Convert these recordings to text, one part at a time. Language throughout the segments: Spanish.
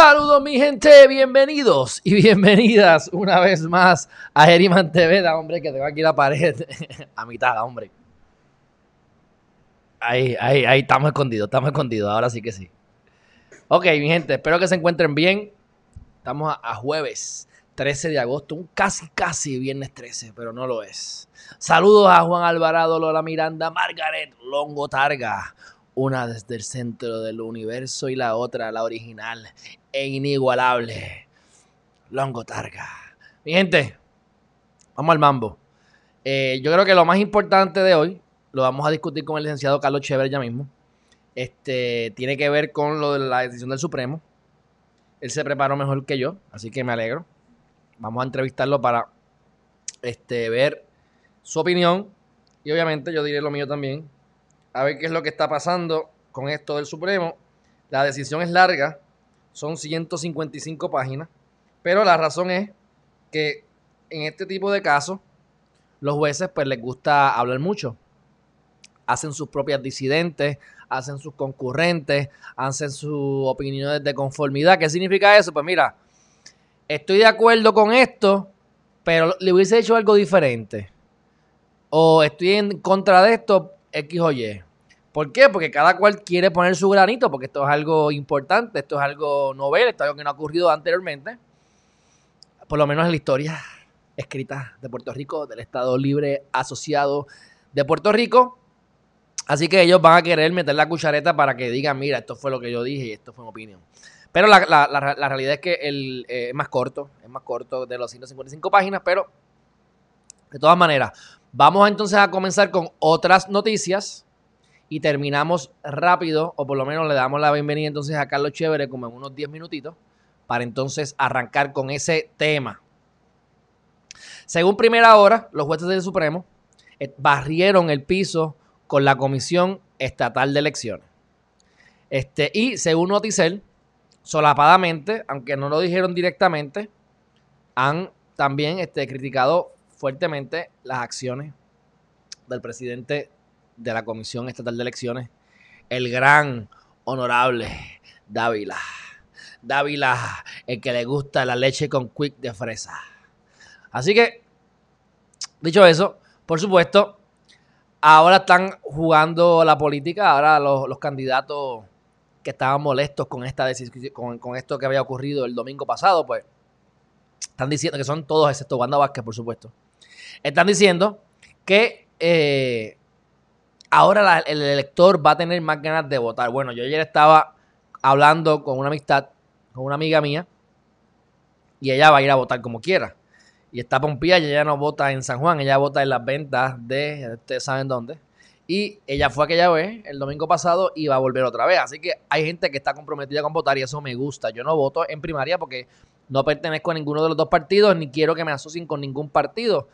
Saludos mi gente, bienvenidos y bienvenidas una vez más a Geriman TV, da, hombre, que tengo aquí la pared a mitad, hombre. Ahí, ahí, ahí, estamos escondidos, estamos escondidos, ahora sí que sí. Ok, mi gente, espero que se encuentren bien. Estamos a, a jueves 13 de agosto, un casi, casi viernes 13, pero no lo es. Saludos a Juan Alvarado, Lola Miranda, Margaret Longo Targa, una desde el centro del universo y la otra, la original e inigualable, Longo Targa. Mi gente, vamos al mambo. Eh, yo creo que lo más importante de hoy, lo vamos a discutir con el licenciado Carlos Chever ya mismo. Este, tiene que ver con lo de la decisión del Supremo. Él se preparó mejor que yo, así que me alegro. Vamos a entrevistarlo para este, ver su opinión. Y obviamente yo diré lo mío también a ver qué es lo que está pasando con esto del Supremo. La decisión es larga, son 155 páginas, pero la razón es que en este tipo de casos los jueces pues les gusta hablar mucho. Hacen sus propias disidentes, hacen sus concurrentes, hacen sus opiniones de conformidad. ¿Qué significa eso? Pues mira, estoy de acuerdo con esto, pero le hubiese hecho algo diferente. O estoy en contra de esto, X o Y. ¿Por qué? Porque cada cual quiere poner su granito, porque esto es algo importante, esto es algo novel, esto es algo que no ha ocurrido anteriormente, por lo menos en la historia escrita de Puerto Rico, del Estado Libre Asociado de Puerto Rico. Así que ellos van a querer meter la cuchareta para que digan, mira, esto fue lo que yo dije y esto fue mi opinión. Pero la, la, la, realidad es que el, eh, es más corto, es más corto de los 155 páginas, pero de todas maneras, vamos entonces a comenzar con otras noticias y terminamos rápido, o por lo menos le damos la bienvenida entonces a Carlos Chévere como en unos 10 minutitos, para entonces arrancar con ese tema. Según primera hora, los jueces del Supremo eh, barrieron el piso con la Comisión Estatal de Elecciones. Este, y según Noticel, solapadamente, aunque no lo dijeron directamente, han también este, criticado fuertemente las acciones del presidente de la Comisión Estatal de Elecciones, el gran honorable Dávila. Dávila, el que le gusta la leche con quick de fresa. Así que, dicho eso, por supuesto, ahora están jugando la política, ahora los, los candidatos que estaban molestos con esta con, con, esto que había ocurrido el domingo pasado, pues están diciendo que son todos excepto Wanda Vázquez, por supuesto. Están diciendo que eh, ahora el elector va a tener más ganas de votar. Bueno, yo ayer estaba hablando con una amistad, con una amiga mía, y ella va a ir a votar como quiera. Y está pompía, ella no vota en San Juan, ella vota en las ventas de, ustedes saben dónde. Y ella fue aquella vez, el domingo pasado, y va a volver otra vez. Así que hay gente que está comprometida con votar y eso me gusta. Yo no voto en primaria porque no pertenezco a ninguno de los dos partidos, ni quiero que me asocien con ningún partido.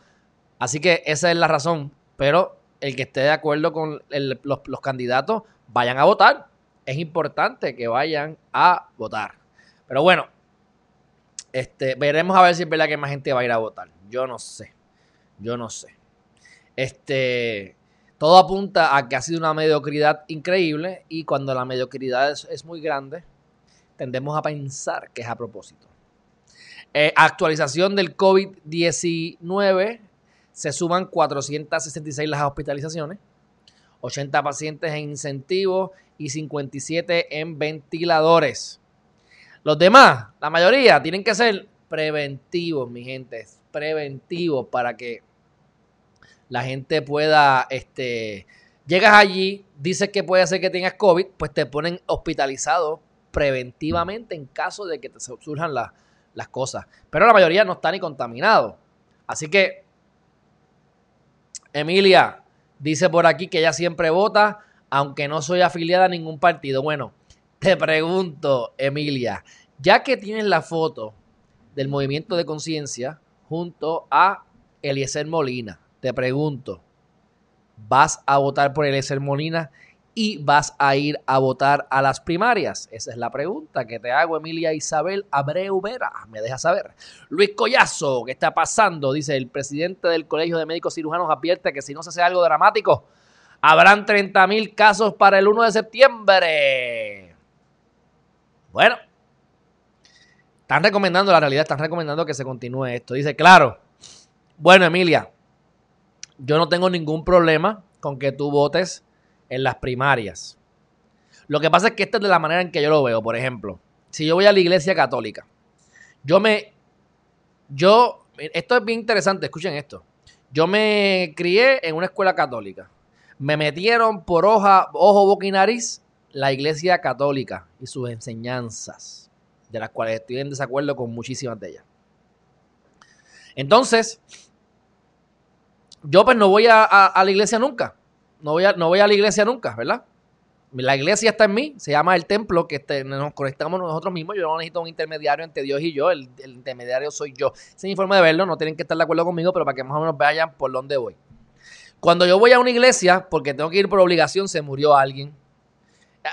Así que esa es la razón. Pero el que esté de acuerdo con los, candidatos, vayan a votar. Es importante que vayan a votar. Pero bueno, este, veremos a ver si es verdad que más gente va a ir a votar. Yo no sé. Yo no sé. Este, todo apunta a que ha sido una mediocridad increíble y cuando la mediocridad es, es muy grande, tendemos a pensar que es a propósito. Eh, actualización del COVID-19 se suman 466 las hospitalizaciones, 80 pacientes en incentivos y 57 en ventiladores. Los demás, la mayoría, tienen que ser preventivos, mi gente, preventivos para que la gente pueda, este, llegas allí, dices que puede ser que tengas COVID, pues te ponen hospitalizado preventivamente en caso de que te surjan las, las cosas. Pero la mayoría no está ni contaminado. Así que Emilia dice por aquí que ella siempre vota, aunque no soy afiliada a ningún partido. Bueno, te pregunto, Emilia, ya que tienes la foto del movimiento de conciencia junto a Eliezer Molina. Te pregunto, ¿vas a votar por Eliezer Molina y vas a ir a votar a las primarias? Esa es la pregunta que te hago, Emilia Isabel Abreu Vera. Me deja saber. Luis Collazo, ¿qué está pasando? Dice el presidente del Colegio de Médicos Cirujanos advierte que si no se hace algo dramático, habrán 30 mil casos para el 1 de septiembre. Bueno, están recomendando, la realidad, están recomendando que se continúe esto. Dice, claro, bueno, Emilia, yo no tengo ningún problema con que tú votes en las primarias. Lo que pasa es que esta es de la manera en que yo lo veo. Por ejemplo, si yo voy a la iglesia católica, yo me. Yo. Esto es bien interesante, escuchen esto. Yo me crié en una escuela católica. Me metieron por hoja, ojo, boca y nariz la iglesia católica y sus enseñanzas, de las cuales estoy en desacuerdo con muchísimas de ellas. Entonces, yo pues no voy a la iglesia nunca no voy, a, no voy a la iglesia nunca, ¿verdad? La iglesia está en mí, se llama el templo, que este, nos conectamos nosotros mismos. Yo no necesito un intermediario entre Dios y yo, el, intermediario soy yo. Ese es mi forma de verlo, no tienen que estar de acuerdo conmigo, pero para que más o menos vayan por dónde voy. Cuando yo voy a una iglesia, porque tengo que ir por obligación, se murió alguien,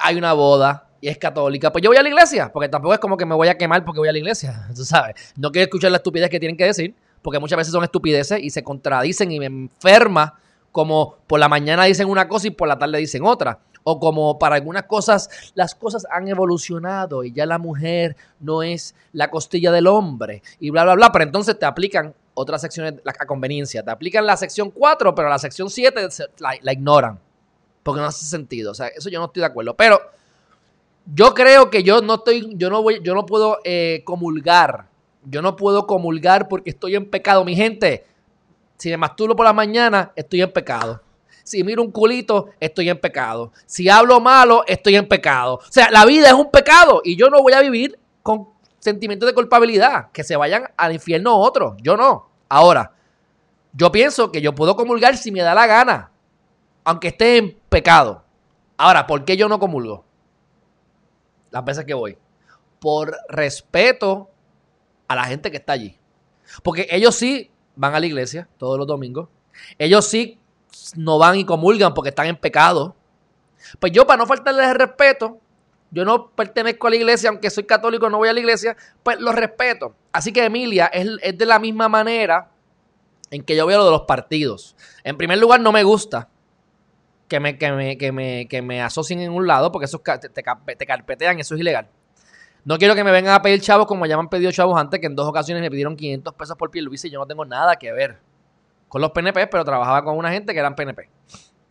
hay una boda y es católica, pues yo voy a la iglesia, porque tampoco es como que me voy a quemar porque voy a la iglesia, tú sabes. No quiero escuchar la estupidez que tienen que decir, porque muchas veces son estupideces y se contradicen y me enferma como por la mañana dicen una cosa y por la tarde dicen otra. O como para algunas cosas, las cosas han evolucionado y ya la mujer no es la costilla del hombre y bla, bla, bla. Pero entonces te aplican otras secciones a conveniencia. Te aplican la sección 4, pero la sección 7 la, ignoran. Porque no hace sentido. O sea, eso yo no estoy de acuerdo. Pero yo creo que yo no estoy, yo no voy, yo no puedo eh, comulgar. Yo no puedo comulgar porque estoy en pecado. Mi gente, si me masturbo por la mañana, estoy en pecado. Si miro un culito, estoy en pecado. Si hablo malo, estoy en pecado. O sea, la vida es un pecado y yo no voy a vivir con sentimientos de culpabilidad. Que se vayan al infierno otros. Yo no. Ahora, yo pienso que yo puedo comulgar si me da la gana, aunque esté en pecado. Ahora, ¿por qué yo no comulgo? Las veces que voy. Por respeto a la gente que está allí. Porque ellos sí van a la iglesia todos los domingos. Ellos sí no van y comulgan porque están en pecado. Pues yo, para no faltarles el respeto, yo no pertenezco a la iglesia, aunque soy católico, no voy a la iglesia, pues los respeto. Así que Emilia es, de la misma manera en que yo veo lo de los partidos. En primer lugar, no me gusta que me, que me, que me, que me asocien en un lado, porque eso te, te carpetean, eso es ilegal. No quiero que me vengan a pedir chavos como ya me han pedido chavos antes, que en dos ocasiones me pidieron 500 pesos por Luis y yo no tengo nada que ver con los PNP, pero trabajaba con una gente que eran PNP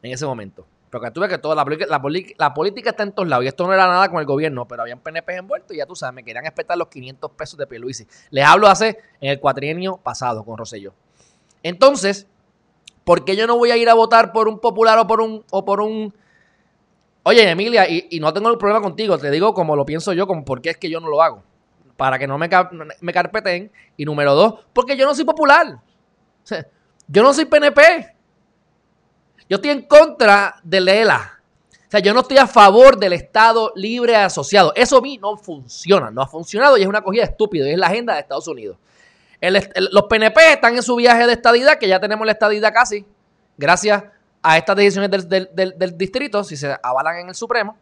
en ese momento. Porque tú ves que toda la, la, política está en todos lados y esto no era nada con el gobierno, pero habían PNP envueltos y ya tú sabes, me querían esperar los 500 pesos de Pierluisi. Les hablo hace en el cuatrienio pasado con Rosselló. Entonces, ¿por qué yo no voy a ir a votar por un popular o por un, o por un Oye, Emilia, y, no tengo el problema contigo, te digo como lo pienso yo, como por qué es que yo no lo hago. Para que no me, me carpeten. Y número dos, porque yo no soy popular. yo no soy PNP. Yo estoy en contra de Lela. O sea, yo no estoy a favor del Estado libre asociado. Eso a mí no funciona. No ha funcionado y es una cogida estúpida. Y es la agenda de Estados Unidos. los PNP están en su viaje de estadidad, que ya tenemos la estadidad casi. Gracias a estas decisiones del, distrito, si se avalan en el Supremo,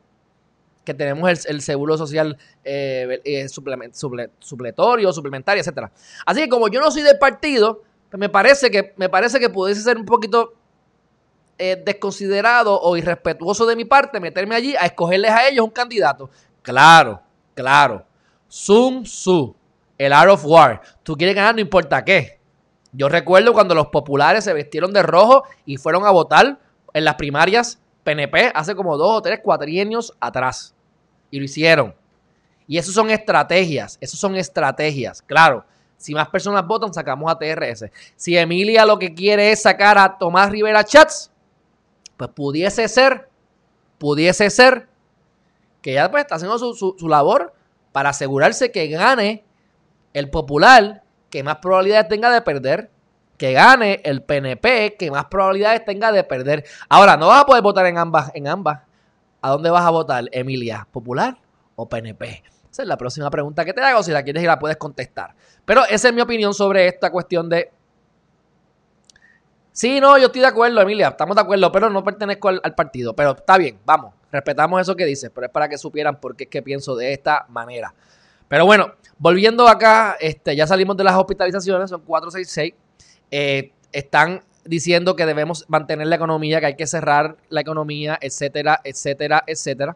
que tenemos el, seguro social eh, eh supletorio, suplementario, etcétera. Así que como yo no soy del partido, pues me parece que me parece que pudiese ser un poquito eh, desconsiderado o irrespetuoso de mi parte meterme allí a escogerles a ellos un candidato. Claro, claro. Sun Tzu, el Art of War. Tú quieres ganar no importa qué. Yo recuerdo cuando los populares se vestieron de rojo y fueron a votar en las primarias PNP hace como dos o tres cuatrienios atrás. Y lo hicieron. Y eso son estrategias, eso son estrategias. Claro, si más personas votan, sacamos a TRS. Si Emilia lo que quiere es sacar a Tomás Rivera Chats, pues pudiese ser, pudiese ser que ya pues está haciendo su, su labor para asegurarse que gane el popular que más probabilidades tenga de perder. Que gane el PNP, que más probabilidades tenga de perder. Ahora, no vas a poder votar en ambas. En ambas. ¿A dónde vas a votar, Emilia? ¿Popular o PNP? Esa es la próxima pregunta que te hago. Si la quieres y la puedes contestar. Pero esa es mi opinión sobre esta cuestión de Sí, no, yo estoy de acuerdo, Emilia, estamos de acuerdo, pero no pertenezco al, al partido. Pero está bien, vamos, respetamos eso que dices, pero es para que supieran por qué es que pienso de esta manera. Pero bueno, volviendo acá, este, ya salimos de las hospitalizaciones, son 466. Eh, están diciendo que debemos mantener la economía, que hay que cerrar la economía, etcétera, etcétera, etcétera.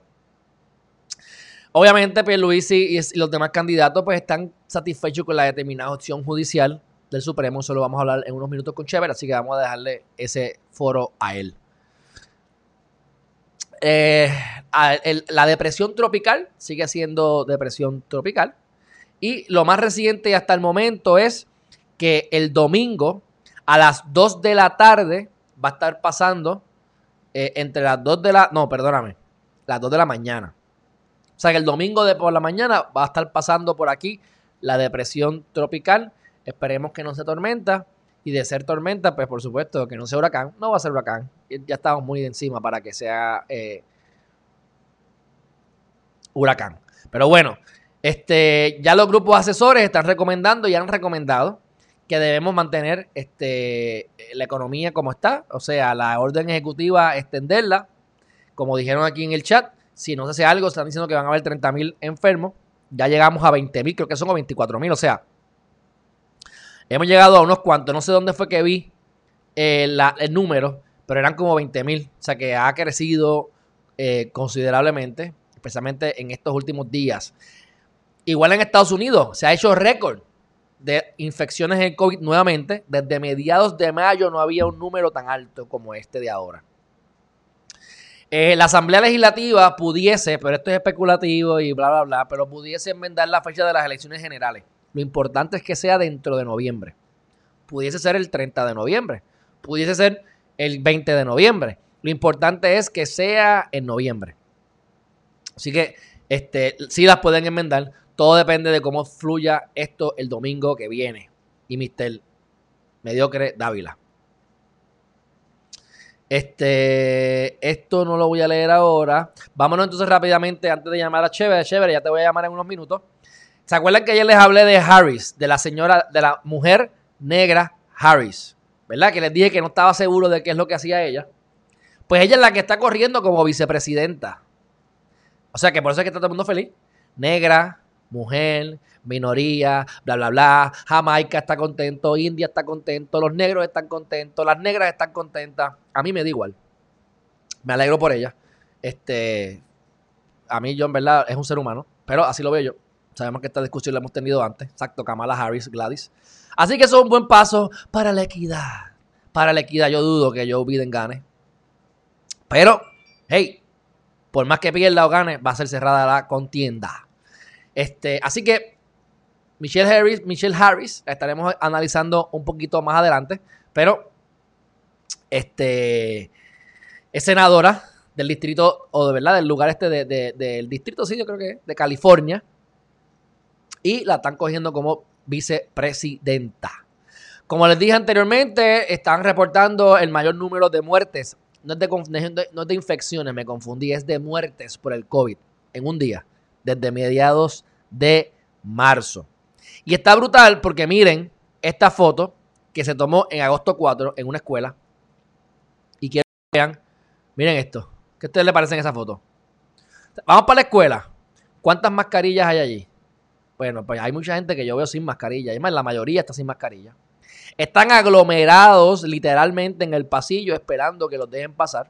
Obviamente, Pierluisi y los demás candidatos pues están satisfechos con la determinada opción judicial del Supremo. Eso lo vamos a hablar en unos minutos con Chévere, así que vamos a dejarle ese foro a él. Eh, la depresión tropical sigue siendo depresión tropical. Y lo más reciente hasta el momento es que el domingo a las 2 de la tarde va a estar pasando eh, entre las 2 de la... No, perdóname. Las 2 de la mañana. O sea que el domingo de por la mañana va a estar pasando por aquí la depresión tropical. Esperemos que no sea tormenta. Y de ser tormenta, pues por supuesto que no sea huracán. No va a ser huracán. Ya estamos muy de encima para que sea eh, huracán. Pero bueno, este, ya los grupos asesores están recomendando y han recomendado que debemos mantener este, la economía como está, o sea, la orden ejecutiva extenderla, como dijeron aquí en el chat, si no se hace algo, están diciendo que van a haber 30 mil enfermos, ya llegamos a 20 mil, creo que son 24 mil, o sea, hemos llegado a unos cuantos, no sé dónde fue que vi eh, el número, pero eran como 20 mil, o sea que ha crecido eh, considerablemente, especialmente en estos últimos días. Igual en Estados Unidos, se ha hecho récord de infecciones en COVID nuevamente. Desde mediados de mayo no había un número tan alto como este de ahora. Eh, la Asamblea Legislativa pudiese, pero esto es especulativo y bla, bla, bla, pero pudiese enmendar la fecha de las elecciones generales. Lo importante es que sea dentro de noviembre. Pudiese ser el 30 de noviembre. Pudiese ser el 20 de noviembre. Lo importante es que sea en noviembre. Así que este, sí las pueden enmendar. Todo depende de cómo fluya esto el domingo que viene. Y Mr. Mediocre Dávila. Este, esto no lo voy a leer ahora. Vámonos entonces rápidamente antes de llamar a Chévere. Chévere, ya te voy a llamar en unos minutos. ¿Se acuerdan que ayer les hablé de Harris, de la señora, de la mujer negra Harris? ¿Verdad? Que les dije que no estaba seguro de qué es lo que hacía ella. Pues ella es la que está corriendo como vicepresidenta. O sea que por eso es que está todo el mundo feliz. Negra, mujer, minoría, bla, bla, bla. Jamaica está contento, India está contento, los negros están contentos, las negras están contentas. A mí me da igual. Me alegro por ella. Este, a mí yo en verdad es un ser humano, pero así lo veo yo. Sabemos que esta discusión la hemos tenido antes. Exacto, Kamala Harris, Gladys. Así que eso es un buen paso para la equidad. Para la equidad, yo dudo que Joe Biden gane. Pero, hey, por más que pierda o gane, va a ser cerrada la contienda. Este, así que Michelle Harris, Michelle Harris, la estaremos analizando un poquito más adelante, pero este es senadora del distrito, o de verdad, del lugar este del distrito, sí, yo creo que de California, y la están cogiendo como vicepresidenta. Como les dije anteriormente, están reportando el mayor número de muertes, no es de, no es de infecciones, me confundí, es de muertes por el COVID en un día desde mediados de marzo. Y está brutal porque miren esta foto que se tomó en agosto 4 en una escuela. Y quiero que vean, miren esto. ¿Qué a ustedes les parece en esa foto? Vamos para la escuela. ¿Cuántas mascarillas hay allí? Bueno, pues hay mucha gente que yo veo sin mascarilla. Además, la mayoría está sin mascarilla. Están aglomerados literalmente en el pasillo esperando que los dejen pasar.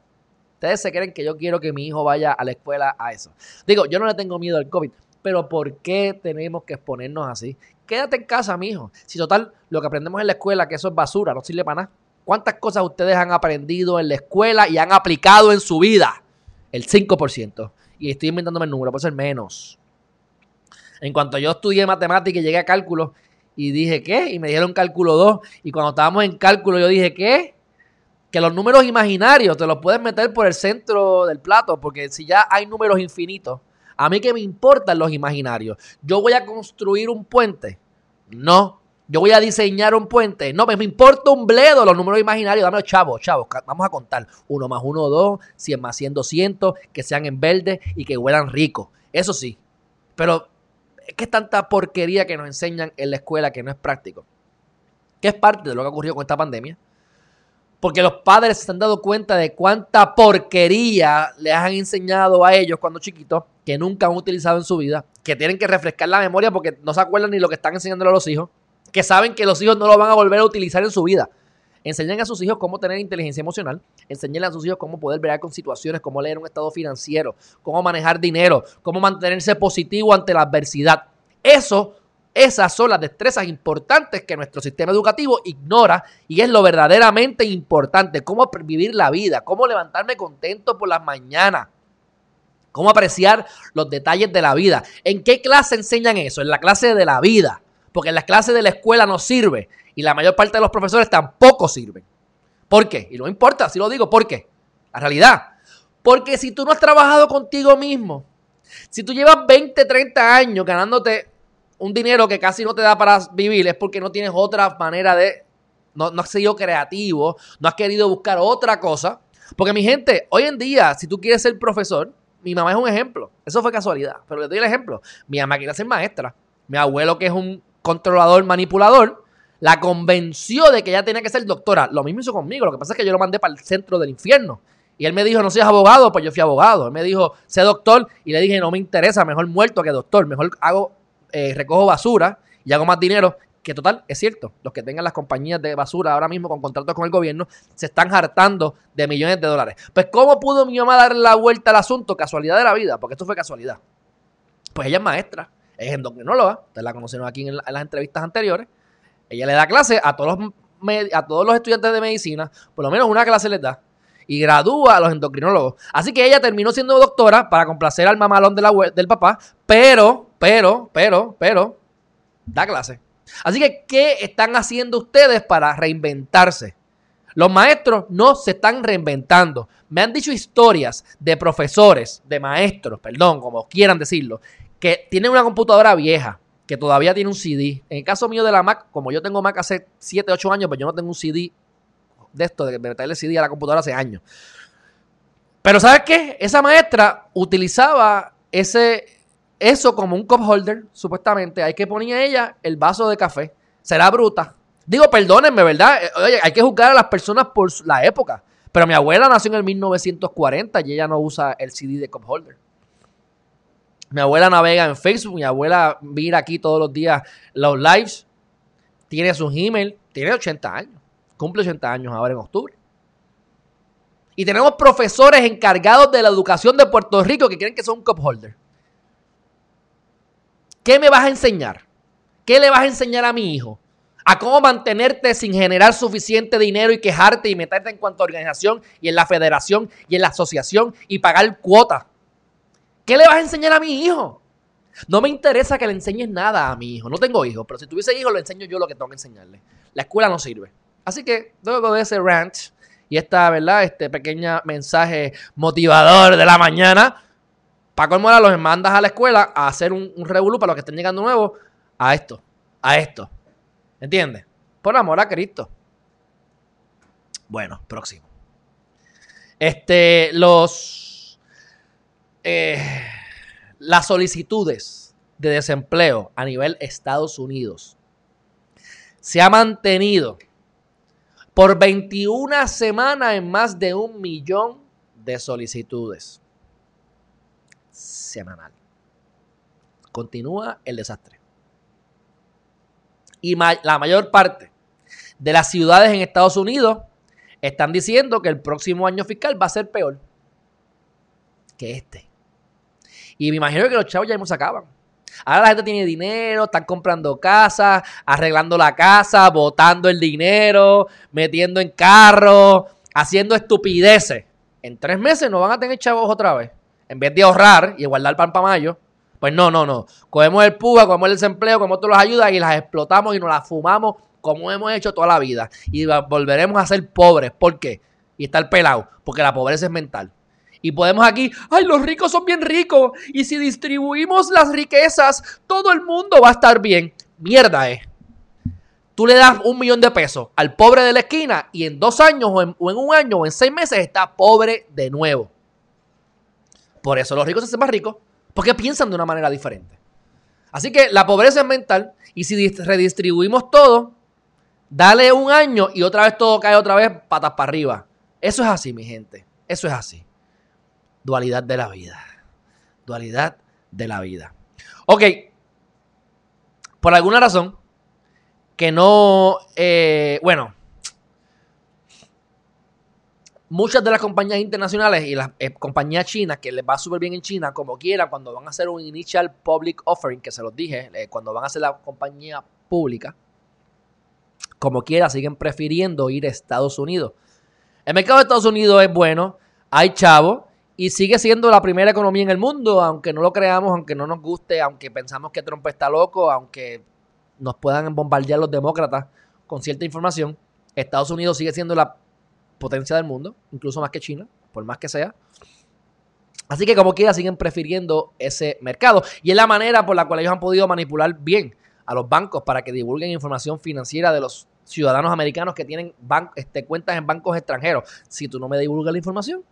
Ustedes se creen que yo quiero que mi hijo vaya a la escuela a eso. Digo, yo no le tengo miedo al COVID, pero ¿por qué tenemos que exponernos así? Quédate en casa, mi hijo. Si total, lo que aprendemos en la escuela, que eso es basura, no sirve para nada. ¿Cuántas cosas ustedes han aprendido en la escuela y han aplicado en su vida? El 5%. Y estoy inventándome el número, puede ser menos. En cuanto yo estudié matemática y llegué a cálculo y dije, ¿qué? Y me dijeron cálculo 2. Y cuando estábamos en cálculo yo dije, ¿qué? que los números imaginarios te los puedes meter por el centro del plato, porque si ya hay números infinitos, a mí que me importan los imaginarios. Yo voy a construir un puente. No. Yo voy a diseñar un puente. No, me, importa un bledo los números imaginarios. Dame chavos, chavos. Vamos a contar. Uno más uno, dos. 100 más 100, 200. Que sean en verde y que huelan rico. Eso sí. Pero es que es tanta porquería que nos enseñan en la escuela que no es práctico. Que es parte de lo que ha ocurrido con esta pandemia Porque los padres se han dado cuenta de cuánta porquería les han enseñado a ellos cuando chiquitos, que nunca han utilizado en su vida, que tienen que refrescar la memoria porque no se acuerdan ni lo que están enseñándole a los hijos, que saben que los hijos no lo van a volver a utilizar en su vida. Enseñan a sus hijos cómo tener inteligencia emocional, enseñan a sus hijos cómo poder bregar con situaciones, cómo leer un estado financiero, cómo manejar dinero, cómo mantenerse positivo ante la adversidad. Eso esas son las destrezas importantes que nuestro sistema educativo ignora y es lo verdaderamente importante. Cómo vivir la vida, cómo levantarme contento por las mañanas, cómo apreciar los detalles de la vida. ¿En qué clase enseñan eso? En la clase de la vida. Porque en las clases de la escuela no sirve y la mayor parte de los profesores tampoco sirven. ¿Por qué? Y no importa si lo digo, ¿por qué? La realidad. Porque si tú no has trabajado contigo mismo, si tú llevas 20, 30 años ganándote un dinero que casi no te da para vivir es porque no tienes otra manera de... No, no has sido creativo, no has querido buscar otra cosa. Porque mi gente, hoy en día, si tú quieres ser profesor, mi mamá es un ejemplo. Eso fue casualidad, pero le doy el ejemplo. Mi mamá quiere ser maestra. Mi abuelo, que es un controlador, manipulador, la convenció de que ella tenía que ser doctora. Lo mismo hizo conmigo. Lo que pasa es que yo lo mandé para el centro del infierno. Y él me dijo, no seas abogado, pues yo fui abogado. Él me dijo, sé doctor. Y le dije, no me interesa, mejor muerto que doctor. Mejor hago eh, recojo basura y hago más dinero. Que total, es cierto, los que tengan las compañías de basura ahora mismo con contratos con el gobierno se están hartando de millones de dólares. Pues, ¿cómo pudo mi mamá dar la vuelta al asunto? Casualidad de la vida, porque esto fue casualidad. Pues ella es maestra, es endocrinóloga, ustedes la conocieron aquí en, las entrevistas anteriores. Ella le da clase a todos, los, a todos los estudiantes de medicina, por lo menos una clase les da y gradúa a los endocrinólogos. Así que ella terminó siendo doctora para complacer al mamalón del papá, pero pero, pero, pero, da clase. Así que, ¿qué están haciendo ustedes para reinventarse? Los maestros no se están reinventando. Me han dicho historias de profesores, de maestros, perdón, como quieran decirlo, que tienen una computadora vieja, que todavía tiene un CD. En el caso mío de la Mac, como yo tengo Mac hace 7, 8 años, pues yo no tengo un CD de esto, de meterle CD a la computadora hace años. Pero ¿sabes qué? Esa maestra utilizaba ese, eso como un cup holder, supuestamente. Hay que poner a ella el vaso de café. Será bruta. Digo, perdónenme, ¿verdad? Eh, oye, hay que juzgar a las personas por la época. Pero mi abuela nació en el 1940 y ella no usa el CD de cup holder. Mi abuela navega en Facebook, mi abuela mira aquí todos los días los lives, tiene su email, tiene 80 años, cumple 80 años ahora en octubre. Y tenemos profesores encargados de la educación de Puerto Rico que creen que son cup holder. ¿Qué me vas a enseñar? ¿Qué le vas a enseñar a mi hijo? A cómo mantenerte sin generar suficiente dinero y quejarte y meterte en cuanto a organización y en la federación y en la asociación y pagar cuotas. ¿Qué le vas a enseñar a mi hijo? No me interesa que le enseñes nada a mi hijo. No tengo hijos, pero si tuviese hijos, le enseño yo lo que tengo que enseñarle. La escuela no sirve. Así que luego de ese rant y esta, ¿verdad? Este pequeño mensaje motivador de la mañana, Paco Mora los mandas a la escuela a hacer un, un revolú para los que estén llegando nuevos a esto, a esto. ¿Entiendes? Por amor a Cristo. Bueno, próximo. Este, los. Eh, las solicitudes de desempleo a nivel Estados Unidos se ha mantenido por 21 semanas en más de un millón de solicitudes semanal. Continúa el desastre. Y la mayor parte de las ciudades en Estados Unidos están diciendo que el próximo año fiscal va a ser peor que este. Y me imagino que los chavos ya no se acaban. Ahora la gente tiene dinero, están comprando casas, arreglando la casa, botando el dinero, metiendo en carro, haciendo estupideces. En tres meses no van a tener chavos otra vez en vez de ahorrar y guardar pan para mayo, pues no, no, no. Cogemos el PUA, cogemos el desempleo, cogemos todas las ayudas y las explotamos y nos las fumamos como hemos hecho toda la vida. Y volveremos a ser pobres. ¿Por qué? Y estar pelado. Porque la pobreza es mental. Y podemos aquí, ay, los ricos son bien ricos. Y si distribuimos las riquezas, todo el mundo va a estar bien. Mierda, eh. Tú le das un millón de pesos al pobre de la esquina y en dos años o en, o en un año o en seis meses está pobre de nuevo. Por eso los ricos se hacen más ricos, porque piensan de una manera diferente. Así que la pobreza es mental y si redistribuimos todo, Dale un año y otra vez todo cae otra vez patas para arriba. Eso es así, mi gente. Eso es así. Dualidad de la vida. Dualidad de la vida. Ok. Por alguna razón que no... Eh, bueno. Muchas de las compañías internacionales y las eh, compañías chinas que les va súper bien en China, como quiera, cuando van a hacer un initial public offering, que se los dije, eh, cuando van a hacer la compañía pública, como quiera, siguen prefiriendo ir a Estados Unidos. El mercado de Estados Unidos es bueno, hay chavo y sigue siendo la primera economía en el mundo, aunque no lo creamos, aunque no nos guste, aunque pensamos que Trump está loco, aunque nos puedan bombardear los demócratas con cierta información. Estados Unidos sigue siendo la potencia del mundo, incluso más que China, por más que sea. Así que como quiera siguen prefiriendo ese mercado. Y es la manera por la cual ellos han podido manipular bien a los bancos para que divulguen información financiera de los ciudadanos americanos que tienen este, cuentas en bancos extranjeros. Si tú no me divulgas la información,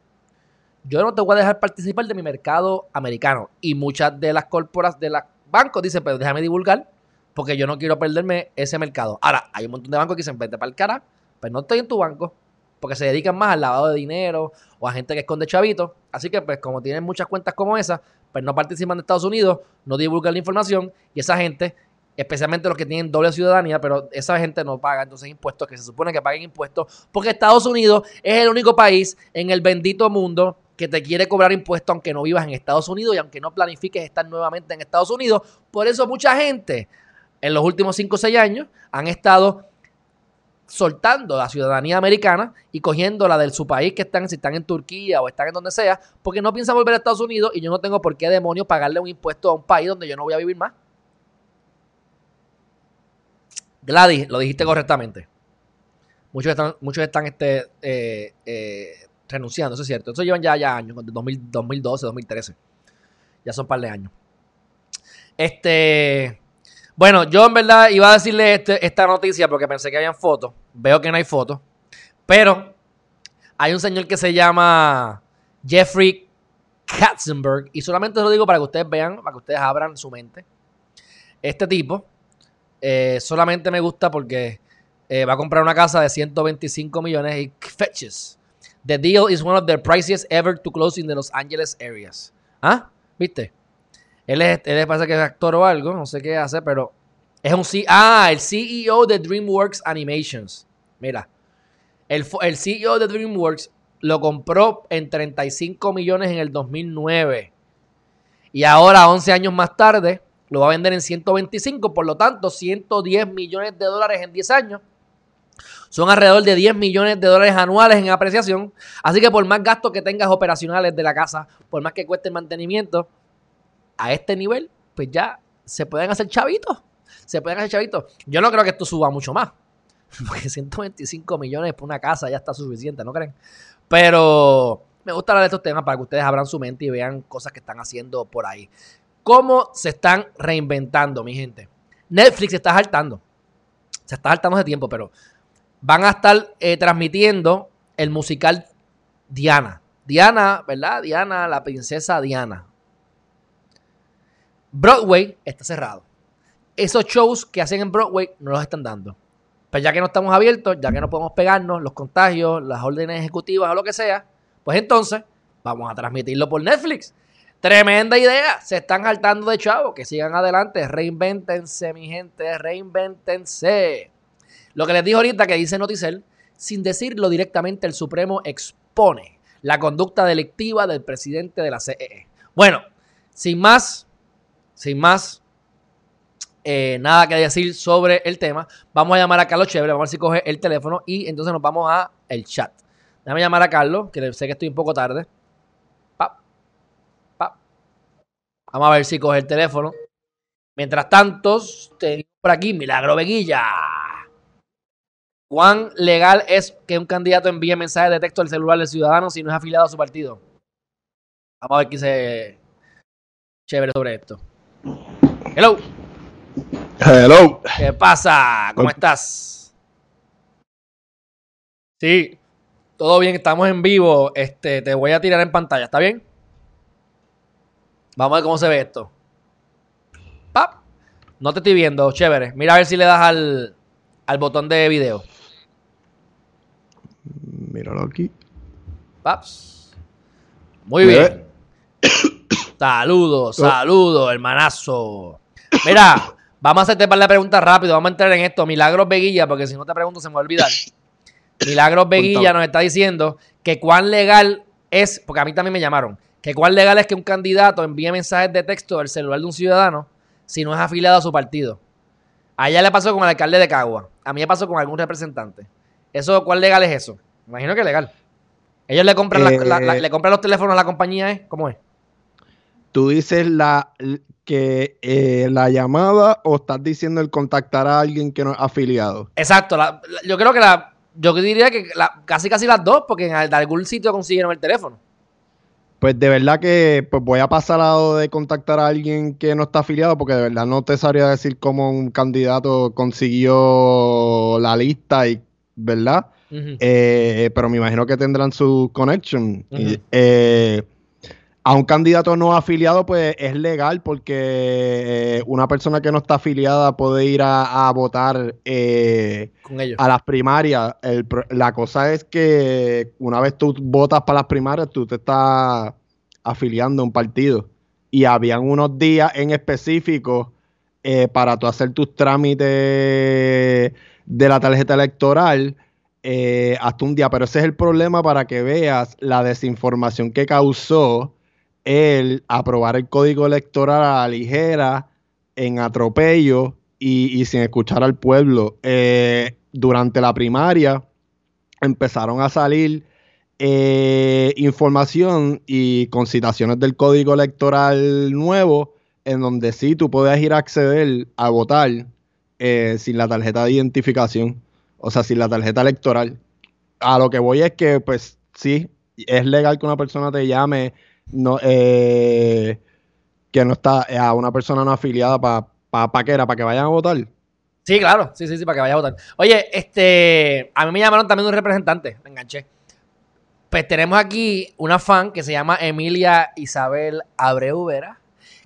yo no te voy a dejar participar de mi mercado americano. Y muchas de las corporas de los bancos dicen, pero déjame divulgar porque yo no quiero perderme ese mercado. Ahora, hay un montón de bancos que dicen, vete para el cara, pero no estoy en tu banco porque se dedican más al lavado de dinero o a gente que esconde chavitos. Así que, pues, como tienen muchas cuentas como esa, pues no participan de Estados Unidos, no divulgan la información y esa gente especialmente los que tienen doble ciudadanía, pero esa gente no paga entonces impuestos, que se supone que paguen impuestos, porque Estados Unidos es el único país en el bendito mundo que te quiere cobrar impuestos aunque no vivas en Estados Unidos y aunque no planifiques estar nuevamente en Estados Unidos. Por eso mucha gente en los últimos 5 o 6 años han estado soltando la ciudadanía americana y cogiendo la de su país que están, si están en Turquía o están en donde sea, porque no piensan volver a Estados Unidos y yo no tengo por qué demonios pagarle un impuesto a un país donde yo no voy a vivir más. Gladys, lo dijiste correctamente. Muchos están, muchos están este, eh, eh, renunciando, eso es cierto. Eso llevan ya, ya años, 2012, 2013. Ya son un par de años. Este. Bueno, yo en verdad iba a decirle este, esta noticia porque pensé que habían fotos. Veo que no hay fotos. Pero hay un señor que se llama Jeffrey Katzenberg. Y solamente lo digo para que ustedes vean, para que ustedes abran su mente. Este tipo eh, solamente me gusta porque eh, va a comprar una casa de 125 millones y fetches. The deal is one of the priciest ever to close in the Los Angeles areas. ¿Ah? ¿Viste? Él es, él parece que es actor o algo, no sé qué hace, pero es un C ah, el CEO de DreamWorks Animations. Mira, el, el CEO de DreamWorks lo compró en 35 millones en el 2009. Y ahora, 11 años más tarde, lo va a vender en 125, por lo tanto, 110 millones de dólares en 10 años. Son alrededor de 10 millones de dólares anuales en apreciación. Así que por más gastos que tengas operacionales de la casa, por más que cueste el mantenimiento, a este nivel, pues ya se pueden hacer chavitos. Se pueden hacer chavitos. Yo no creo que esto suba mucho más. Porque 125 millones por una casa ya está suficiente, ¿no creen? Pero me gusta hablar de estos temas para que ustedes abran su mente y vean cosas que están haciendo por ahí cómo se están reinventando, mi gente. Netflix se está saltando. Se está saltando hace tiempo, pero van a estar eh, transmitiendo el musical Diana. Diana, ¿verdad? Diana, la princesa Diana. Broadway está cerrado. Esos shows que hacen en Broadway no los están dando. Pero ya que no estamos abiertos, ya que no podemos pegarnos, los contagios, las órdenes ejecutivas o lo que sea, pues entonces vamos a transmitirlo por Netflix. Tremenda idea. Se están saltando de chavo. Que sigan adelante. Reinvéntense, mi gente. Reinvéntense. Lo que les dijo ahorita que dice Noticel, sin decirlo directamente, el Supremo expone la conducta delictiva del presidente de la CEE. E. Bueno, sin más, sin más, eh, nada que decir sobre el tema. Vamos a llamar a Carlos Chévere, vamos a ver si coge el teléfono y entonces nos vamos a el chat. Déjame llamar a Carlos, que sé que estoy un poco tarde. Vamos a ver si coge el teléfono. Mientras tanto, tengo por aquí Milagro Veguilla. ¿Cuán legal es que un candidato envíe mensajes de texto al celular del ciudadano si no es afiliado a su partido? Vamos a ver qué se chévere sobre esto. Hello. Hello. ¿Qué pasa? ¿Cómo estás? Sí, todo bien, estamos en vivo. Este, te voy a tirar en pantalla, ¿está bien? Vamos a ver cómo se ve esto. ¡Pap! No te estoy viendo, chévere. Mira a ver si le das al, al botón de video. Míralo aquí. Paps. Muy bien. saludos, saludos, hermanazo. Mira, vamos a hacerte para la pregunta rápido. Vamos a entrar en esto. Milagros Veguilla, porque si no te pregunto se me va a olvidar. Milagros Veguilla nos está diciendo que cuán legal es, porque a mí también me llamaron, que cuán legal es que un candidato envíe mensajes de texto del celular de un ciudadano si no es afiliado a su partido. A ella le pasó con el alcalde de Cagua. A mí me pasó con algún representante. ¿Eso cuál legal es eso? Imagino que legal. Ellos le compran, eh, le compran los teléfonos a la compañía, ¿eh? ¿Cómo es? Tú dices la que eh, la llamada o estás diciendo el contactar a alguien que no es afiliado. Exacto. yo creo que la, yo diría que casi casi las dos, porque en algún sitio consiguieron el teléfono. Pues de verdad que pues voy a pasar al lado de contactar a alguien que no está afiliado, porque de verdad no te sabría decir cómo un candidato consiguió la lista y, ¿verdad? Eh, pero me imagino que tendrán su connection. Eh, a un candidato no afiliado, pues es legal porque eh, una persona que no está afiliada puede ir a, votar a las primarias. la cosa es que una vez tú votas para las primarias, tú te estás afiliando a un partido. Y habían unos días en específico para tú hacer tus trámites de la tarjeta electoral eh, hasta un día. Pero ese es el problema para que veas la desinformación que causó el aprobar el código electoral a la ligera, en atropello y, sin escuchar al pueblo. Eh, durante la primaria empezaron a salir eh, información y concitaciones del código electoral nuevo en donde sí tú puedes ir a acceder a votar sin la tarjeta de identificación o sea, sin la tarjeta electoral. A lo que voy es que, pues, sí, es legal que una persona te llame eh, que no está eh, a una persona no afiliada para pa, que era, para que vayan a votar. Sí, claro, sí, sí, sí, para que vayan a votar. Oye, este, a mí me llamaron también un representante, me enganché. Pues tenemos aquí una fan que se llama Emilia Isabel Abreu Vera,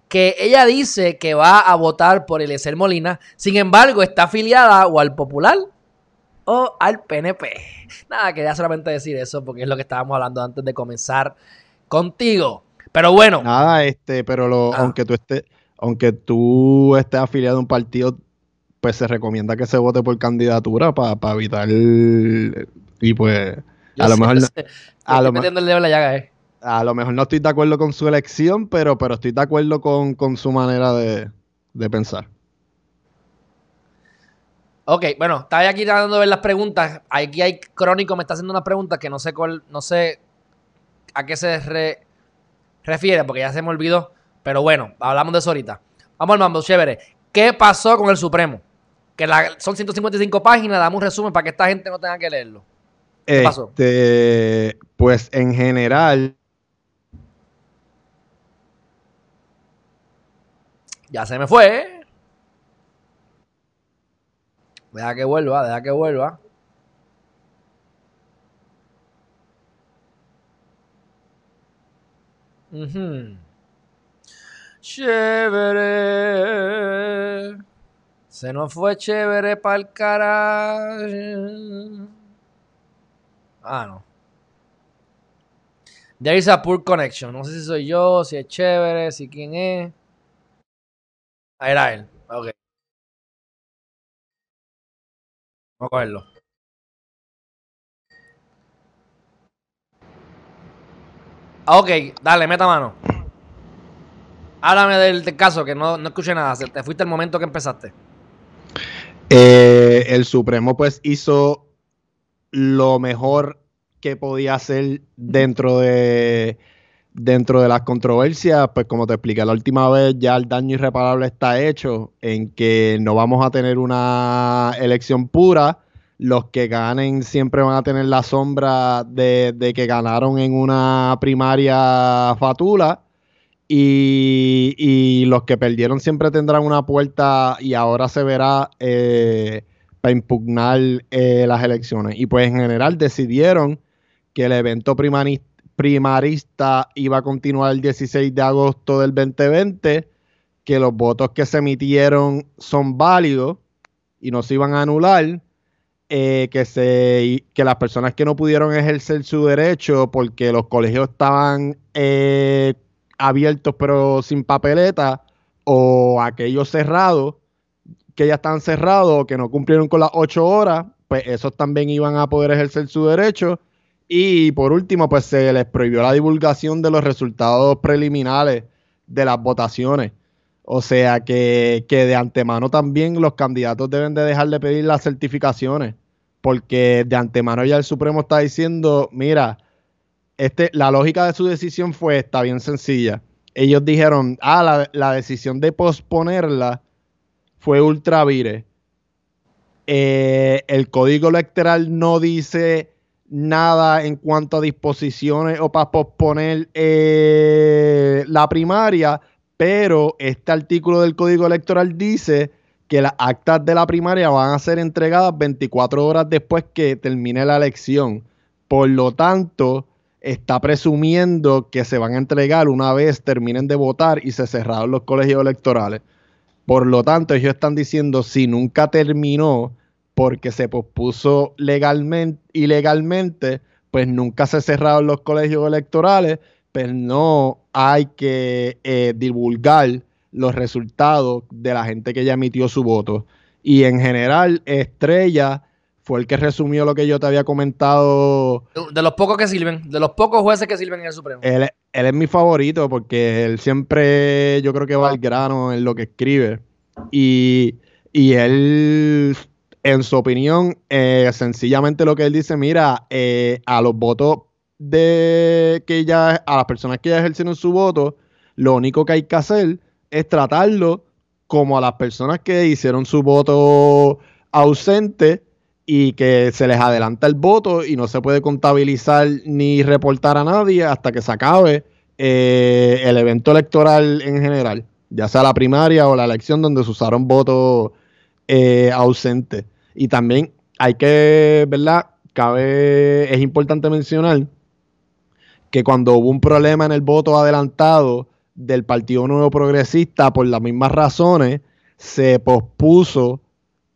que ella dice que va a votar por Eliezer Molina, sin embargo está afiliada o al Popular o al PNP. Nada, quería solamente decir eso porque es lo que estábamos hablando antes de comenzar contigo. Pero bueno. Nada, este, pero lo, ah. aunque tú estés, aunque tú estés afiliado a un partido, pues se recomienda que se vote por candidatura para evitar y pues a lo mejor a lo metiendo el dedo en la llaga, eh. A lo mejor no estoy de acuerdo con su elección, pero, pero estoy de acuerdo con, su manera de, de pensar. Ok, bueno, estaba aquí tratando de ver las preguntas. Aquí hay Crónico, me está haciendo unas preguntas que no sé cuál, no sé a qué se refiere, porque ya se me olvidó. Pero bueno, hablamos de eso ahorita. Vamos al mambo, chévere. ¿Qué pasó con el Supremo? Que son 155 páginas, damos un resumen para que esta gente no tenga que leerlo. ¿Qué pasó? Este, pues en general. Ya se me fue. ¿eh? Deja que vuelva, deja que vuelva. Chévere. Se nos fue chévere para el carajo. Ah, no. There is a poor connection. No sé si soy yo, si es chévere, si quién es. Ah, era él. Vamos a cogerlo. Ah, ok, dale, meta mano. Háblame del, caso, que no, no, escuché nada. Te fuiste el momento que empezaste. Eh, el Supremo, pues, hizo lo mejor que podía hacer dentro de dentro de las controversias, pues como te expliqué la última vez, ya el daño irreparable está hecho en que no vamos a tener una elección pura. Los que ganen siempre van a tener la sombra de, que ganaron en una primaria fatula. Y, los que perdieron siempre tendrán una puerta y ahora se verá eh, para impugnar eh, las elecciones. Y pues en general decidieron que el evento primarista primarista iba a continuar el 16 de agosto del 2020, que los votos que se emitieron son válidos y no se iban a anular, eh, que, se, que las personas que no pudieron ejercer su derecho porque los colegios estaban eh, abiertos pero sin papeleta o aquellos cerrados que ya están cerrados o que no cumplieron con las ocho horas, pues esos también iban a poder ejercer su derecho. Y por último, pues se les prohibió la divulgación de los resultados preliminares de las votaciones. O sea que, de antemano también los candidatos deben de dejar de pedir las certificaciones, porque de antemano ya el Supremo está diciendo, mira, este, la lógica de su decisión fue, está bien sencilla. Ellos dijeron, ah, la, la decisión de posponerla fue ultra eh, el código electoral no dice nada en cuanto a disposiciones o para posponer eh, la primaria, pero este artículo del código electoral dice que las actas de la primaria van a ser entregadas 24 horas después que termine la elección. Por lo tanto, está presumiendo que se van a entregar una vez terminen de votar y se cerraron los colegios electorales. Por lo tanto, ellos están diciendo si nunca terminó porque se pospuso legalmente, ilegalmente, pues nunca se cerraron los colegios electorales, pues no hay que eh, divulgar los resultados de la gente que ya emitió su voto. Y en general, Estrella fue el que resumió lo que yo te había comentado. De los pocos que sirven, de los pocos jueces que sirven en el Supremo. Él, él es mi favorito porque él siempre, yo creo que va al grano en lo que escribe. Y, él, en su opinión, eh, sencillamente lo que él dice, mira, eh, a los votos de que ya, a las personas que ya ejercen su voto, lo único que hay que hacer es tratarlo como a las personas que hicieron su voto ausente y que se les adelanta el voto y no se puede contabilizar ni reportar a nadie hasta que se acabe eh, el evento electoral en general, ya sea la primaria o la elección donde se usaron votos ausentes. Y también hay que, ¿verdad? Cabe, es importante mencionar que cuando hubo un problema en el voto adelantado del Partido Nuevo Progresista, por las mismas razones, se pospuso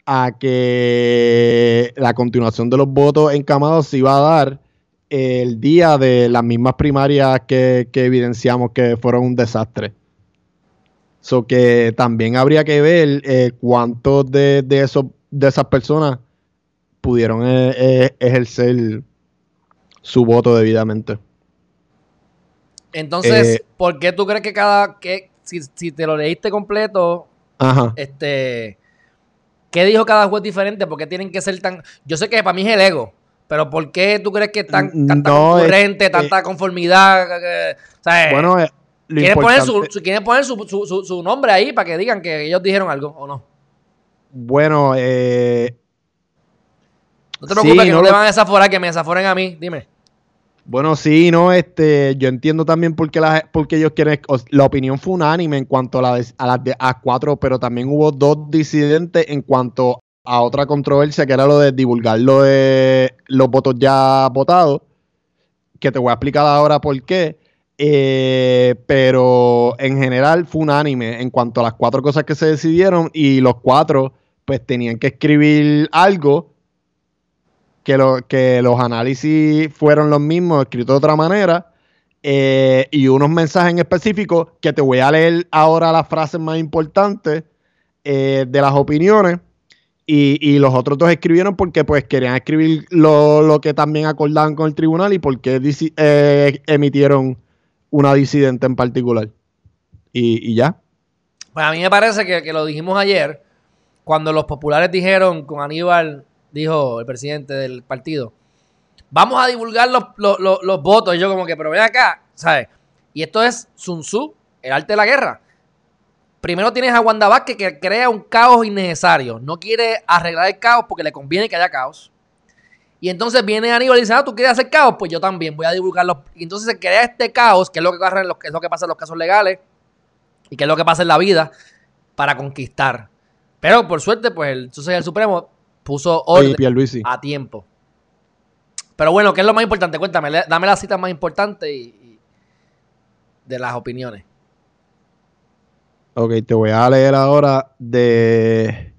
a que la continuación de los votos encamados se iba a dar el día de las mismas primarias que, evidenciamos que fueron un desastre. So que también habría que ver eh, cuántos de, de, de esas personas pudieron eh, eh, ejercer su voto debidamente. Entonces, ¿por qué tú crees que cada que si, si te lo leíste completo, este ¿Qué dijo cada juez diferente? ¿Por qué tienen que ser tan.? Yo sé que para mí es el ego, pero ¿por qué tú crees que tan, mm, tanta concurrente, tanta conformidad? bueno, eh, ¿quieren poner, su, poner su, nombre ahí para que digan que ellos dijeron algo o no? Bueno, eh. No te preocupes que no, le van a desaforar, que me desaforen a mí, dime. Bueno, sí, no, este, yo entiendo también por qué, la, porque ellos quieren, la opinión fue unánime en cuanto a, la, a las a cuatro, pero también hubo dos disidentes en cuanto a otra controversia que era lo de divulgar lo de los votos ya votados, que te voy a explicar ahora por qué. Eh, pero en general fue unánime en cuanto a las cuatro cosas que se decidieron y los cuatro pues tenían que escribir algo que, lo, que los análisis fueron los mismos, escritos de otra manera, eh, y unos mensajes en específico que te voy a leer ahora las frases más importantes eh, de las opiniones. Y, los otros dos escribieron porque pues querían escribir lo, que también acordaban con el tribunal y porque eh, emitieron una disidente en particular. Y, ya. Pues a mí me parece que, lo dijimos ayer, cuando los populares dijeron con Aníbal dijo el presidente del partido, vamos a divulgar los, votos. Y yo como que, pero ven acá, ¿sabes? Y esto es Sun Tzu, el arte de la guerra. Primero tienes a Wanda Vázquez que crea un caos innecesario. No quiere arreglar el caos porque le conviene que haya caos. Y entonces viene Aníbal y dice, ah, ¿tú quieres hacer caos? Pues yo también voy a divulgarlo. Y entonces se crea este caos, que es lo que, es lo que pasa en los casos legales y que es lo que pasa en la vida, para conquistar. Pero por suerte, pues el, Supremo puso orden a tiempo. Pero bueno, ¿qué es lo más importante? Cuéntame, dame la cita más importante y, de las opiniones. Ok, te voy a leer ahora de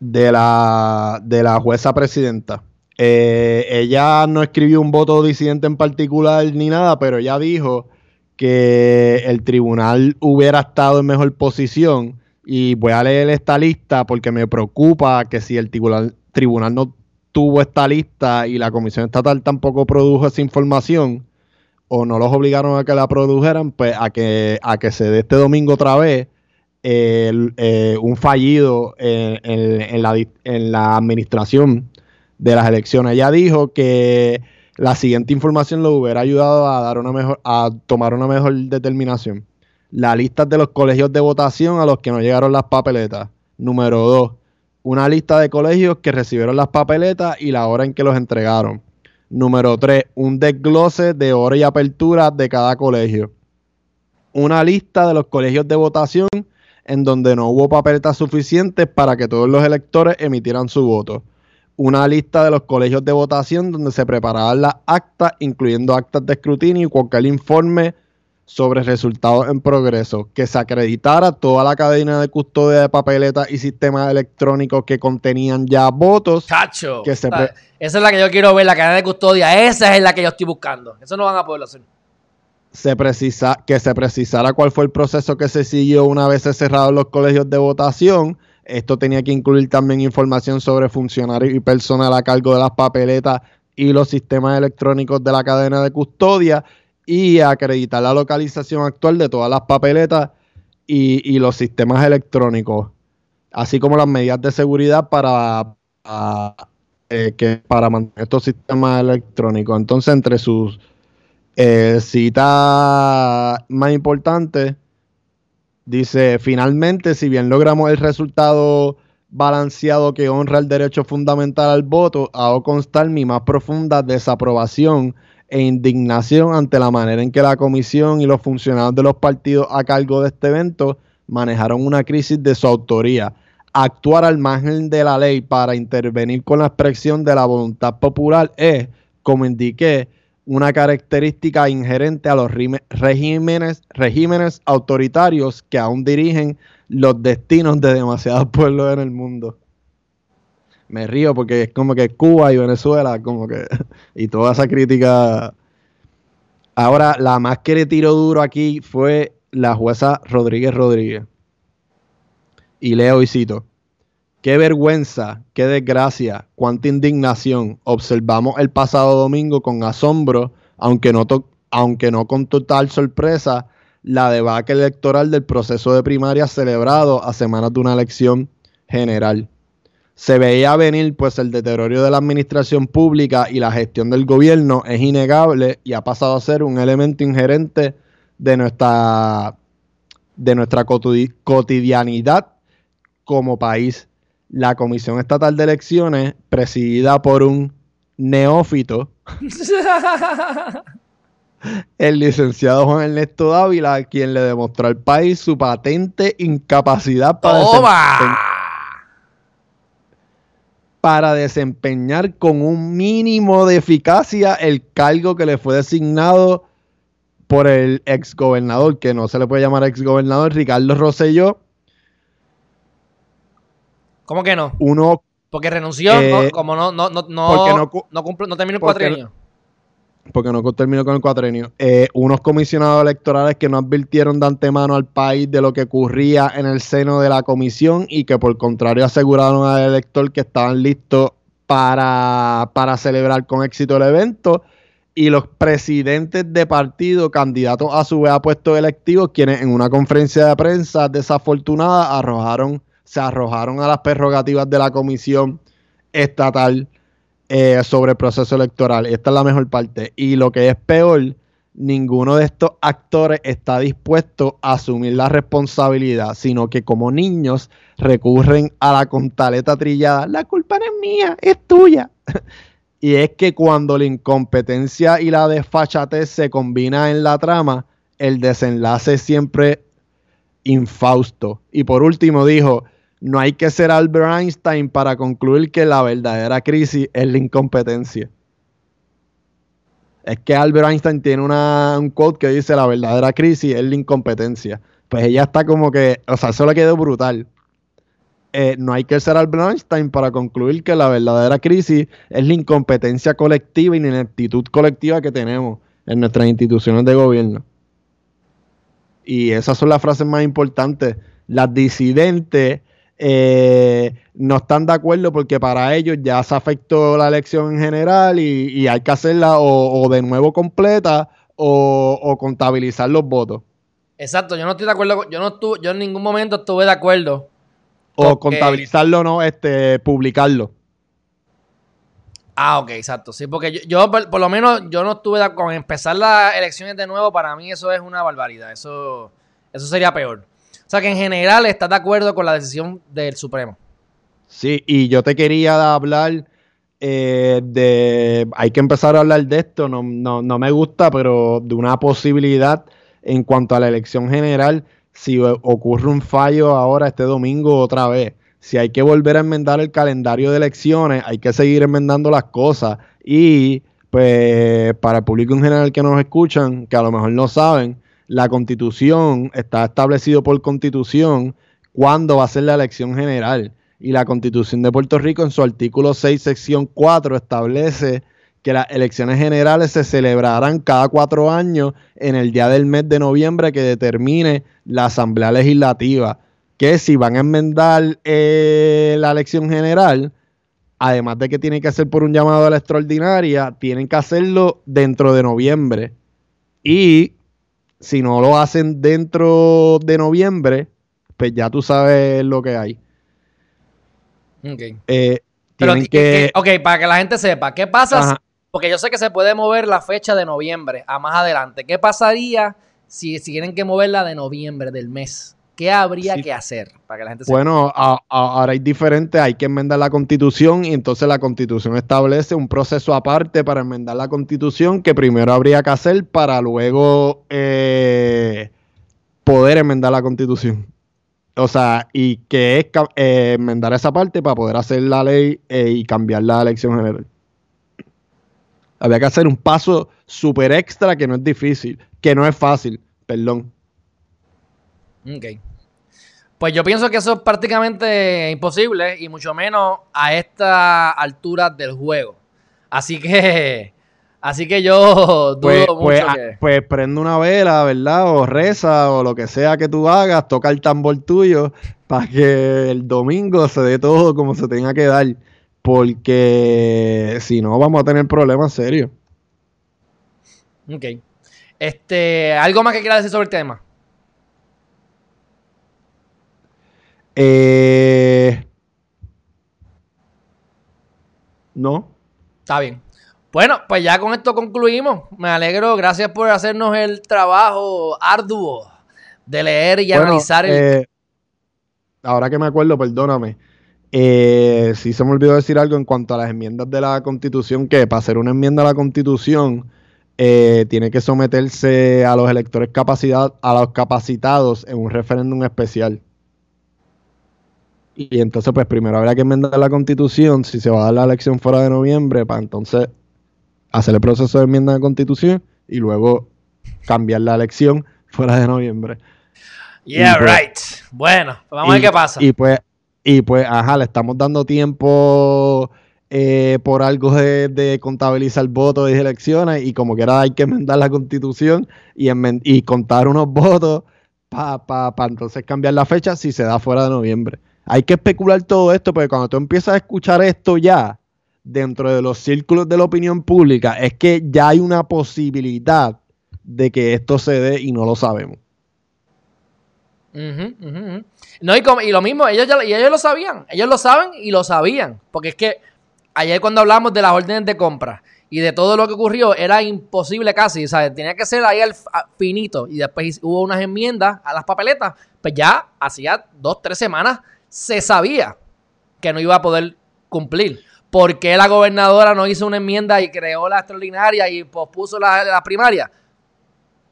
de la, de la jueza presidenta. Eh, ella no escribió un voto disidente en particular ni nada, pero ella dijo que el tribunal hubiera estado en mejor posición. Y voy a leer esta lista porque me preocupa que si el tribunal, tribunal no tuvo esta lista y la Comisión Estatal tampoco produjo esa información o no los obligaron a que la produjeran, pues a que, a que se dé este domingo otra vez eh, un fallido en, la, en la administración de las elecciones. Ella dijo que la siguiente información lo hubiera ayudado a dar una mejor, a tomar una mejor determinación. La lista de los colegios de votación a los que no llegaron las papeletas. Número dos, una lista de colegios que recibieron las papeletas y la hora en que los entregaron. Número tres, un desglose de hora y apertura de cada colegio. Una lista de los colegios de votación en donde no hubo papeletas suficientes para que todos los electores emitieran su voto. Una lista de los colegios de votación donde se preparaban las actas, incluyendo actas de escrutinio y cualquier informe sobre resultados en progreso, que se acreditara toda la cadena de custodia de papeletas y sistemas electrónicos que contenían ya votos. Chacho, que esa es la que yo quiero ver, la cadena de custodia, esa es la que yo estoy buscando. Eso no van a poder hacer se precisa, que se precisara cuál fue el proceso que se siguió una vez cerrados los colegios de votación. Esto tenía que incluir también información sobre funcionarios y personal a cargo de las papeletas y los sistemas electrónicos de la cadena de custodia y acreditar la localización actual de todas las papeletas y, los sistemas electrónicos, así como las medidas de seguridad para, eh, que, para mantener estos sistemas electrónicos. Entonces, entre sus eh, cita más importante, dice, finalmente, si bien logramos el resultado balanceado que honra el derecho fundamental al voto, hago constar mi más profunda desaprobación e indignación ante la manera en que la comisión y los funcionarios de los partidos a cargo de este evento manejaron una crisis de su autoría. Actuar al margen de la ley para intervenir con la expresión de la voluntad popular es, como indiqué, una característica inherente a los regímenes, regímenes autoritarios que aún dirigen los destinos de demasiados pueblos en el mundo. Me río porque es como que Cuba y Venezuela, como que, y toda esa crítica. Ahora, la más que le tiró duro aquí fue la jueza Rodríguez Rodríguez. Y leo y cito. Qué vergüenza, qué desgracia, cuánta indignación. Observamos el pasado domingo con asombro, aunque no, con total sorpresa, la debacle electoral del proceso de primaria celebrado a semanas de una elección general. Se veía venir, pues el deterioro de la administración pública y la gestión del gobierno es innegable y ha pasado a ser un elemento inherente de nuestra, de nuestra cotidianidad como país. La Comisión Estatal de Elecciones, presidida por un neófito, el licenciado Juan Ernesto Dávila, quien le demostró al país su patente incapacidad para, desempeñar, para desempeñar con un mínimo de eficacia el cargo que le fue designado por el exgobernador, que no se le puede llamar exgobernador, Ricardo Rosselló, ¿Cómo que no? Uno. Porque renunció, eh, como no, no, no, no, no, terminó el cuatrenio. Porque no terminó con el cuatrenio. Eh, unos comisionados electorales que no advirtieron de antemano al país de lo que ocurría en el seno de la comisión y que por contrario aseguraron al elector que estaban listos para, para celebrar con éxito el evento y los presidentes de partido, candidatos a su vez a puestos electivos, quienes en una conferencia de prensa desafortunada se arrojaron a las prerrogativas de la comisión estatal eh, sobre el proceso electoral. Esta es la mejor parte. Y lo que es peor, ninguno de estos actores está dispuesto a asumir la responsabilidad, sino que como niños recurren a la contaleta trillada. La culpa no es mía, es tuya. y es que cuando la incompetencia y la desfachatez se combinan en la trama, el desenlace es siempre infausto. Y por último dijo, no hay que ser Albert Einstein para concluir que la verdadera crisis es la incompetencia. Es que Albert Einstein tiene una, un quote que dice la verdadera crisis es la incompetencia. Pues ella está como que, o sea, eso le quedó brutal. eh, no hay que ser Albert Einstein para concluir que la verdadera crisis es la incompetencia colectiva y la ineptitud colectiva que tenemos en nuestras instituciones de gobierno. Y esas son las frases más importantes. Las disidentes eh, no están de acuerdo porque para ellos ya se afectó la elección en general y, hay que hacerla o, de nuevo completa o, contabilizar los votos. Exacto, yo no estoy de acuerdo, yo no estuve, yo en ningún momento estuve de acuerdo. O contabilizarlo, no, este, publicarlo. Ah, ok, exacto. Sí, porque yo, por, lo menos, yo no estuve de, con empezar las elecciones de nuevo. Para mí eso es una barbaridad. Eso, eso sería peor. O sea que en general estás de acuerdo con la decisión del Supremo. Sí, y yo te quería hablar eh, de. Hay que empezar a hablar de esto. No, no, no me gusta, pero de una posibilidad en cuanto a la elección general. Si ocurre un fallo ahora este domingo otra vez. Si hay que volver a enmendar el calendario de elecciones, hay que seguir enmendando las cosas. Y pues para el público en general que nos escuchan, que a lo mejor no saben, la constitución está establecido por constitución cuándo va a ser la elección general. Y la constitución de Puerto Rico en su artículo 6, sección 4, establece que las elecciones generales se celebrarán cada cuatro años en el día del mes de noviembre que determine la Asamblea Legislativa. Que si van a enmendar eh, la elección general, además de que tienen que hacer por un llamado a la extraordinaria, tienen que hacerlo dentro de noviembre. Y si no lo hacen dentro de noviembre, pues ya tú sabes lo que hay. Ok. Eh, que... ok, para que la gente sepa, ¿qué pasa? porque yo sé que se puede mover la fecha de noviembre a más adelante. ¿Qué pasaría si, si tienen que moverla de noviembre del mes? ¿Qué habría que hacer para que la gente Bueno, ahora hay diferente, hay que enmendar la constitución y entonces la constitución establece un proceso aparte para enmendar la constitución que primero habría que hacer para luego eh, poder enmendar la constitución. O sea, y que es eh, enmendar esa parte para poder hacer la ley eh, y cambiar la elección general. Había que hacer un paso súper extra que no es difícil, que no es fácil, perdón. Ok. Pues yo pienso que eso es prácticamente imposible y mucho menos a esta altura del juego. Así que, así que yo dudo pues, mucho pues, pues, prende una vela, ¿verdad? O reza o lo que sea que tú hagas, toca el tambor tuyo para que el domingo se dé todo como se tenga que dar. Porque si no, vamos a tener problemas serios. Ok. Este, ¿algo más que quieras decir sobre el tema? Eh, no. Está bien. Bueno, pues ya con esto concluimos. Me alegro. Gracias por hacernos el trabajo arduo de leer y analizar el. Eh, ahora que me acuerdo, perdóname. Eh, sí se me olvidó decir algo en cuanto a las enmiendas de la Constitución, que para hacer una enmienda a la Constitución eh, tiene que someterse a los electores capacidad, a los capacitados en un referéndum especial. Y entonces, pues primero habría que enmendar la constitución si se va a dar la elección fuera de noviembre, para entonces hacer el proceso de enmienda de la constitución y luego cambiar la elección fuera de noviembre. Yeah, pues, right. Bueno, pues vamos a ver qué pasa. Y pues, y pues, ajá, le estamos dando tiempo eh, por algo de, contabilizar votos y elecciones y como quiera hay que enmendar la constitución y, y contar unos votos para pa, pa entonces cambiar la fecha si se da fuera de noviembre hay que especular todo esto, porque cuando tú empiezas a escuchar esto ya, dentro de los círculos de la opinión pública, es que ya hay una posibilidad de que esto se dé y no lo sabemos. No, y, lo mismo, ellos, y ellos lo sabían, ellos lo saben y lo sabían, porque es que ayer cuando hablamos de las órdenes de compra y de todo lo que ocurrió, era imposible casi, sea, tenía que ser ahí al finito y después hubo unas enmiendas a las papeletas, pues ya hacía dos, tres semanas se sabía que no iba a poder cumplir. ¿Por qué la gobernadora no hizo una enmienda y creó la extraordinaria y pospuso la, primaria?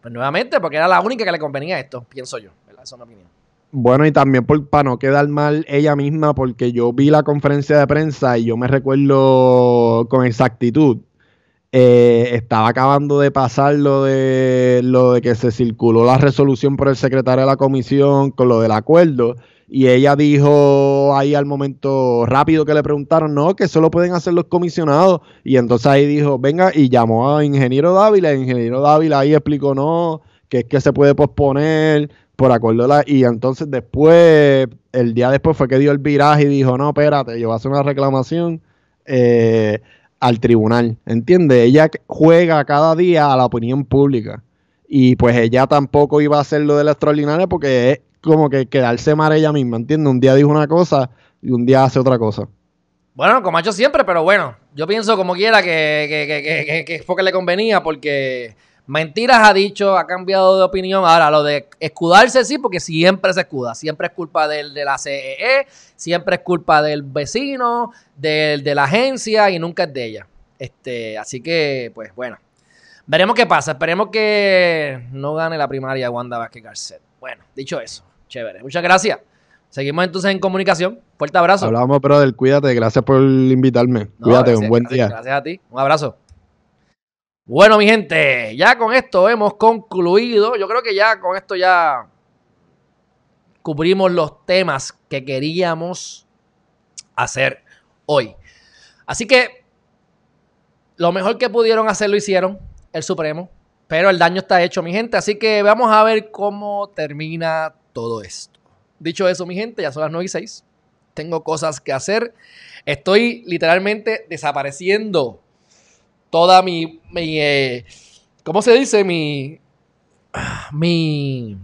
Pues nuevamente, porque era la única que le convenía esto, pienso yo. Esa es una opinión. Bueno, y también por, para no quedar mal ella misma, porque yo vi la conferencia de prensa y yo me recuerdo con exactitud. Eh, estaba acabando de pasar lo de, lo de que se circuló la resolución por el secretario de la comisión con lo del acuerdo Y ella dijo ahí al momento rápido que le preguntaron, no, que eso lo pueden hacer los comisionados. Y entonces ahí dijo, venga, y llamó a Ingeniero Dávila. El Ingeniero Dávila ahí explicó, no, que es que se puede posponer por acuerdo la... Y entonces después, el día después fue que dio el viraje y dijo, no, espérate, yo voy a hacer una reclamación eh, al tribunal. ¿Entiendes? Ella juega cada día a la opinión pública. Y pues ella tampoco iba a hacer lo de la extraordinaria porque como que quedarse mal ella misma, ¿entiendes? Un día dijo una cosa y un día hace otra cosa. Bueno, como ha hecho siempre, pero bueno, yo pienso como quiera que, que, que, que, fue que le convenía porque mentiras ha dicho, ha cambiado de opinión. Ahora, lo de escudarse sí, porque siempre se escuda. Siempre es culpa del, de la CEE, e, siempre es culpa del vecino, del, de la agencia y nunca es de ella. Este, así que, pues bueno. Veremos qué pasa. Esperemos que no gane la primaria Wanda Vázquez Garcet. Bueno, dicho eso, chévere. Muchas gracias. Seguimos entonces en comunicación. Fuerte abrazo. Hablamos, brother. Cuídate. Gracias por invitarme. Cuídate. un buen día. Gracias a ti. Un abrazo. Bueno, mi gente, ya con esto hemos concluido. Yo creo que ya con esto ya cubrimos los temas que queríamos hacer hoy. Así que lo mejor que pudieron hacer lo hicieron el Supremo, pero el daño está hecho, mi gente. Así que vamos a ver cómo termina todo esto. Dicho eso, mi gente, ya son las 9 y 6. Tengo cosas que hacer. Estoy literalmente desapareciendo toda mi, mi eh, ¿cómo se dice? Mi, mi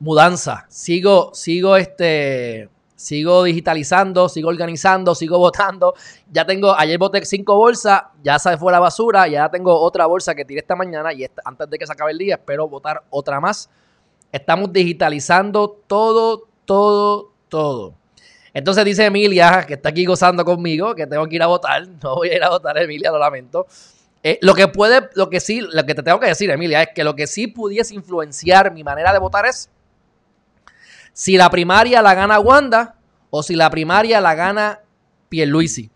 mudanza. Sigo, sigo este, sigo digitalizando, sigo organizando, sigo votando. Ya tengo, ayer voté cinco bolsas, ya se fue la basura, ya tengo otra bolsa que tiré esta mañana y antes de que se acabe el día espero votar otra más. Estamos digitalizando todo, todo, todo. Entonces dice Emilia, que está aquí gozando conmigo, que tengo que ir a votar. No voy a ir a votar, Emilia, lo lamento. Eh, lo que puede, lo que sí, lo que te tengo que decir, Emilia, es que lo que sí pudiese influenciar mi manera de votar es si la primaria la gana Wanda o si la primaria la gana Pierluisi.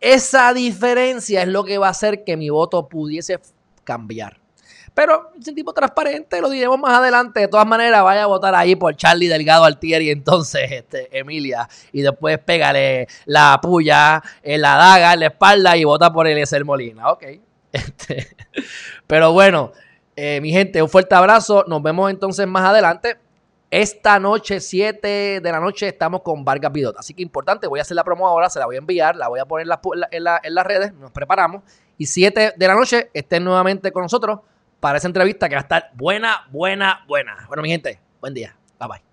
Esa diferencia es lo que va a hacer que mi voto pudiese cambiar. Pero es un tipo transparente, lo diremos más adelante. De todas maneras, vaya a votar ahí por Charlie Delgado Altieri, entonces, este, Emilia. Y después pégale la puya, en la daga, en la espalda y vota por Eliezer Molina. Ok. Este, pero bueno, eh, mi gente, un fuerte abrazo. Nos vemos entonces más adelante. Esta noche, 7 de la noche, estamos con Vargas Bidot. Así que importante, voy a hacer la promo ahora, se la voy a enviar, la voy a poner en, en las redes, nos preparamos. Y 7 de la noche estén nuevamente con nosotros para esa entrevista que va a estar buena, buena, buena. Bueno, mi gente, buen día. Bye bye.